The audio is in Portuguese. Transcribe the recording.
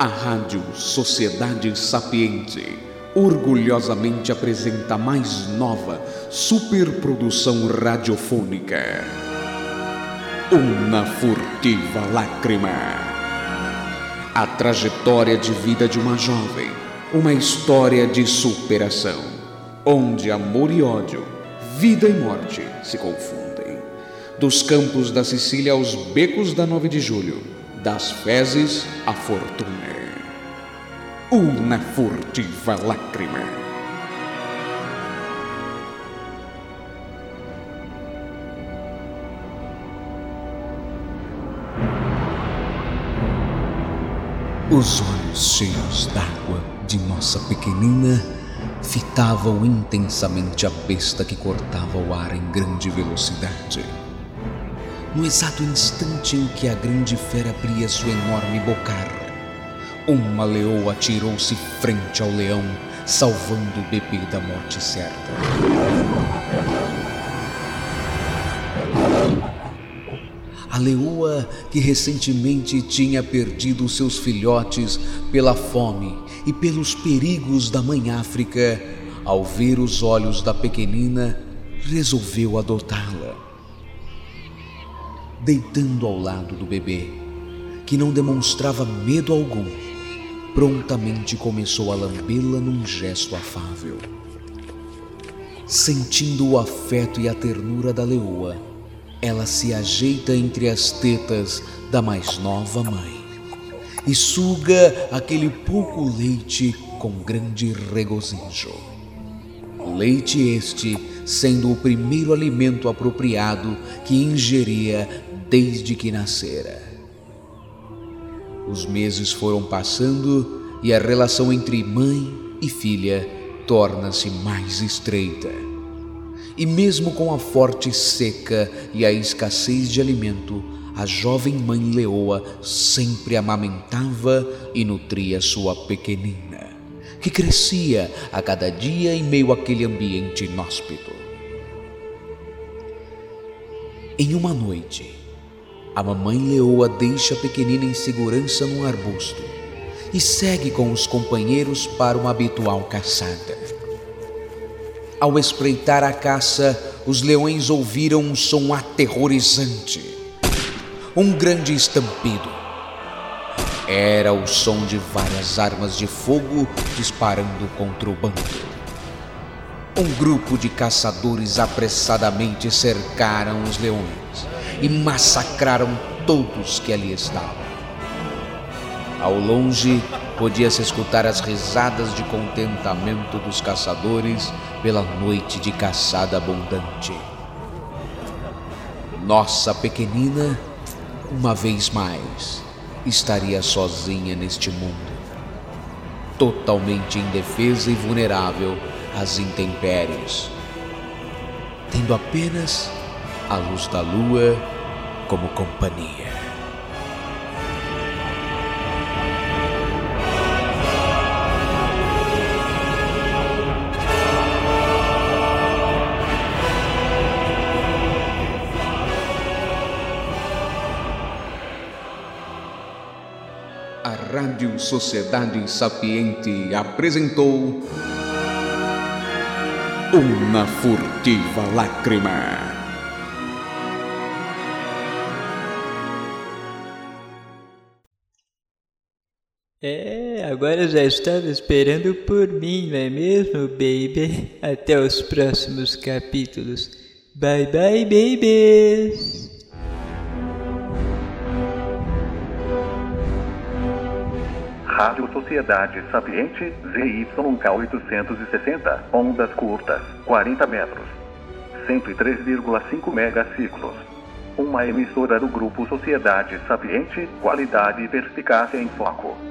A Rádio Sociedade Sapiente orgulhosamente apresenta a mais nova superprodução radiofônica. Uma furtiva lágrima. A trajetória de vida de uma jovem, uma história de superação, onde amor e ódio, vida e morte se confundem. Dos campos da Sicília aos becos da 9 de julho, das fezes à fortuna uma furtiva lágrima. Os olhos cheios d'água de nossa pequenina fitavam intensamente a besta que cortava o ar em grande velocidade. No exato instante em que a grande fera abria sua enorme bocarra, uma leoa atirou-se frente ao leão, salvando o bebê da morte certa. A leoa, que recentemente tinha perdido seus filhotes pela fome e pelos perigos da mãe África, ao ver os olhos da pequenina, resolveu adotá-la. Deitando ao lado do bebê, que não demonstrava medo algum, prontamente começou a lambê-la num gesto afável. Sentindo o afeto e a ternura da leoa, ela se ajeita entre as tetas da mais nova mãe e suga aquele pouco leite com grande regozijo. Leite este sendo o primeiro alimento apropriado que ingeria desde que nascera. Os meses foram passando e a relação entre mãe e filha torna-se mais estreita. E mesmo com a forte seca e a escassez de alimento, a jovem mãe leoa sempre amamentava e nutria sua pequenina, que crescia a cada dia em meio àquele ambiente inóspito. Em uma noite, a mamãe leoa deixa a pequenina em segurança num arbusto e segue com os companheiros para uma habitual caçada. Ao espreitar a caça, os leões ouviram um som aterrorizante. Um grande estampido. Era o som de várias armas de fogo disparando contra o bando. Um grupo de caçadores apressadamente cercaram os leões e massacraram todos que ali estavam. Ao longe, podia-se escutar as risadas de contentamento dos caçadores pela noite de caçada abundante. Nossa pequenina, uma vez mais, estaria sozinha neste mundo, totalmente indefesa e vulnerável às intempéries, tendo apenas a luz da lua como companhia. A Rádio Sociedade Sapiente apresentou Uma Furtiva Lágrima. É, agora já estava esperando por mim, não é mesmo, baby? Até os próximos capítulos. Bye bye, babies! Rádio Sociedade Sapiente ZYK 860, ondas curtas, 40 metros, 103,5 megaciclos. Uma emissora do Grupo Sociedade Sapiente, qualidade e perspicácia em foco.